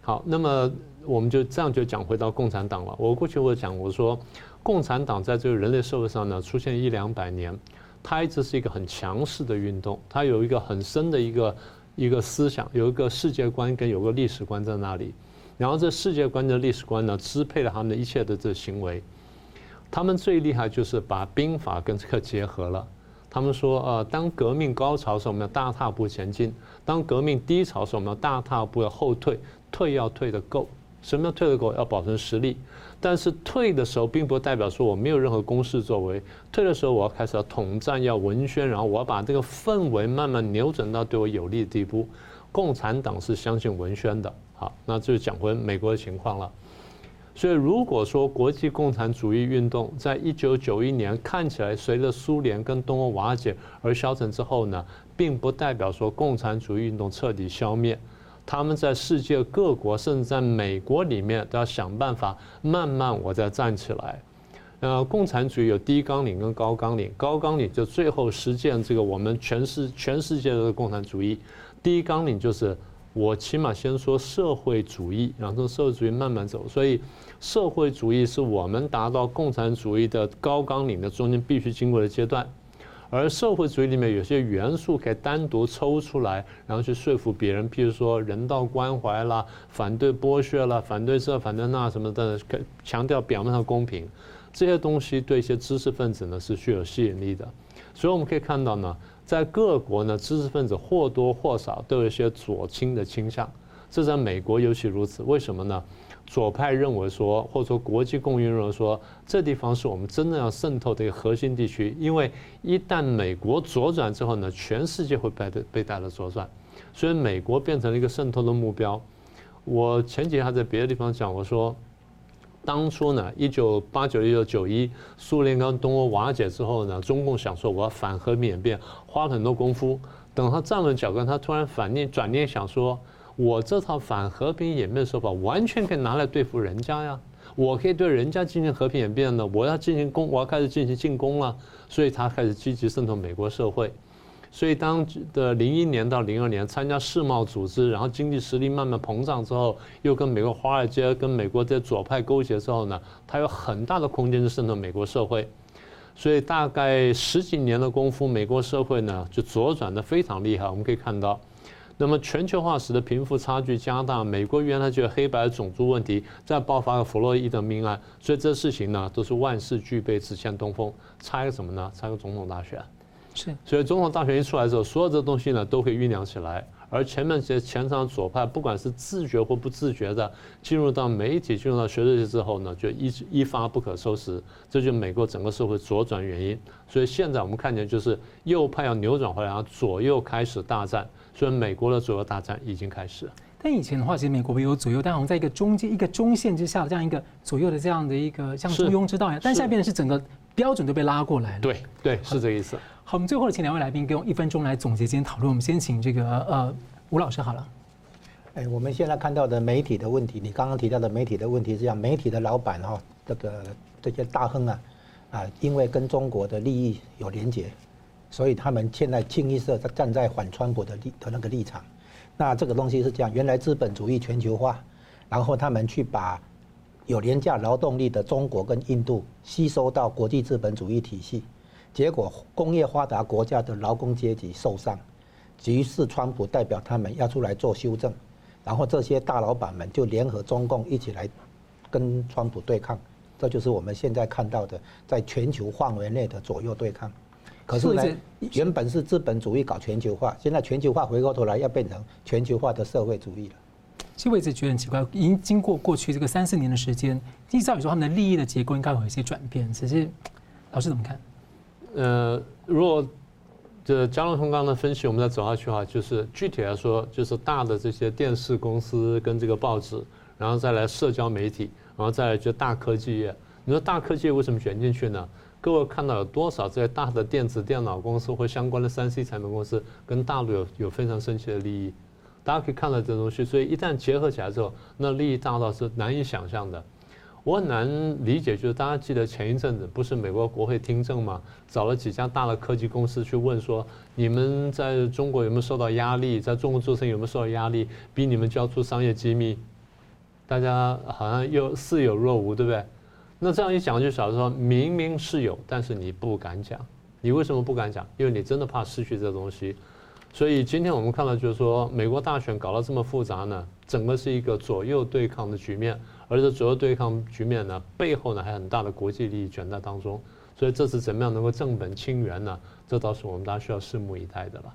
好，那么我们就这样就讲回到共产党了。我过去我讲我说，共产党在这个人类社会上呢，出现一两百年，它一直是一个很强势的运动，它有一个很深的一个一个思想，有一个世界观跟有个历史观在那里。然后这世界观的历史观呢，支配了他们的一切的这行为。他们最厉害就是把兵法跟这个结合了。他们说，呃，当革命高潮时候，我们要大踏步前进；当革命低潮时候，我们要大踏步要后退。退要退得够，什么叫退得够？要保存实力。但是退的时候，并不代表说我没有任何攻势作为。退的时候，我要开始要统战，要文宣，然后我要把这个氛围慢慢扭转到对我有利的地步。共产党是相信文宣的。好，那就讲回美国的情况了。所以，如果说国际共产主义运动在一九九一年看起来随着苏联跟东欧瓦解而消沉之后呢，并不代表说共产主义运动彻底消灭。他们在世界各国，甚至在美国里面，都要想办法慢慢我再站起来。呃，共产主义有低纲领跟高纲领，高纲领就最后实践这个我们全世全世界的共产主义，低纲领就是。我起码先说社会主义，然后社会主义慢慢走。所以，社会主义是我们达到共产主义的高纲领的中间必须经过的阶段。而社会主义里面有些元素可以单独抽出来，然后去说服别人，譬如说人道关怀啦、反对剥削啦、反对这、反对那什么的，强调表面上公平，这些东西对一些知识分子呢是具有吸引力的。所以我们可以看到呢，在各国呢，知识分子或多或少都有一些左倾的倾向，这在美国尤其如此。为什么呢？左派认为说，或者说国际共运认为说，这地方是我们真正要渗透的一个核心地区，因为一旦美国左转之后呢，全世界会被被带了左转，所以美国变成了一个渗透的目标。我前几天还在别的地方讲，我说，当初呢，一九八九一九九一，苏联跟东欧瓦解之后呢，中共想说我要反核演变，花了很多功夫，等他站稳脚跟，他突然反念转念想说。我这套反和平演变手法完全可以拿来对付人家呀！我可以对人家进行和平演变呢，我要进行攻，我要开始进行进攻了。所以他开始积极渗透美国社会。所以当的零一年到零二年参加世贸组织，然后经济实力慢慢膨胀之后，又跟美国华尔街、跟美国这左派勾结之后呢，他有很大的空间去渗透美国社会。所以大概十几年的功夫，美国社会呢就左转的非常厉害。我们可以看到。那么全球化使得贫富差距加大，美国原来就有黑白种族问题，再爆发了弗洛伊德命案，所以这事情呢都是万事俱备，只欠东风，差个什么呢？差个总统大选。是，所以总统大选一出来之后，所有的东西呢都可以酝酿起来，而前面这些前场左派，不管是自觉或不自觉的，进入到媒体、进入到学术界之后呢，就一一发不可收拾，这就是美国整个社会左转原因。所以现在我们看见就是右派要扭转回来，左右开始大战。所以美国的左右大战已经开始了。但以前的话，其实美国没有左右，但好像在一个中间、一个中线之下的，这样一个左右的这样的一个像中庸之道一样。但现在变成是整个标准都被拉过来了。对对，是这个意思。好，我们最后请两位来宾给我一分钟来总结今天讨论。我们先请这个呃吴老师好了。哎，我们现在看到的媒体的问题，你刚刚提到的媒体的问题是这样：媒体的老板哈，这个这些大亨啊啊，因为跟中国的利益有连结。所以他们现在清一色在站在反川普的立的那个立场，那这个东西是这样：原来资本主义全球化，然后他们去把有廉价劳动力的中国跟印度吸收到国际资本主义体系，结果工业发达国家的劳工阶级受伤，于是川普代表他们要出来做修正，然后这些大老板们就联合中共一起来跟川普对抗，这就是我们现在看到的在全球范围内的左右对抗。可是呢，原本是资本主义搞全球化，现在全球化回过头来要变成全球化的社会主义了。其实我一直觉得很奇怪，已经经过过去这个三四年的时间，照理说他们的利益的结构应该有一些转变。只是老师怎么看？呃，如果这江龙从刚刚的分析，我们再走下去的话，就是具体来说，就是大的这些电视公司跟这个报纸，然后再来社交媒体，然后再来就大科技业。你说大科技业为什么卷进去呢？各位看到有多少这些大的电子电脑公司或相关的三 C 产品公司跟大陆有有非常深切的利益？大家可以看到这东西，所以一旦结合起来之后，那利益大到是难以想象的。我很难理解，就是大家记得前一阵子不是美国国会听证吗？找了几家大的科技公司去问说，你们在中国有没有受到压力？在中国做生意有没有受到压力？逼你们交出商业机密？大家好像又似有若无，对不对？那这样一讲就晓得说，明明是有，但是你不敢讲。你为什么不敢讲？因为你真的怕失去这东西。所以今天我们看到就是说，美国大选搞得这么复杂呢，整个是一个左右对抗的局面，而这左右对抗局面呢，背后呢还很大的国际利益卷在当中。所以这次怎么样能够正本清源呢？这倒是我们大家需要拭目以待的了。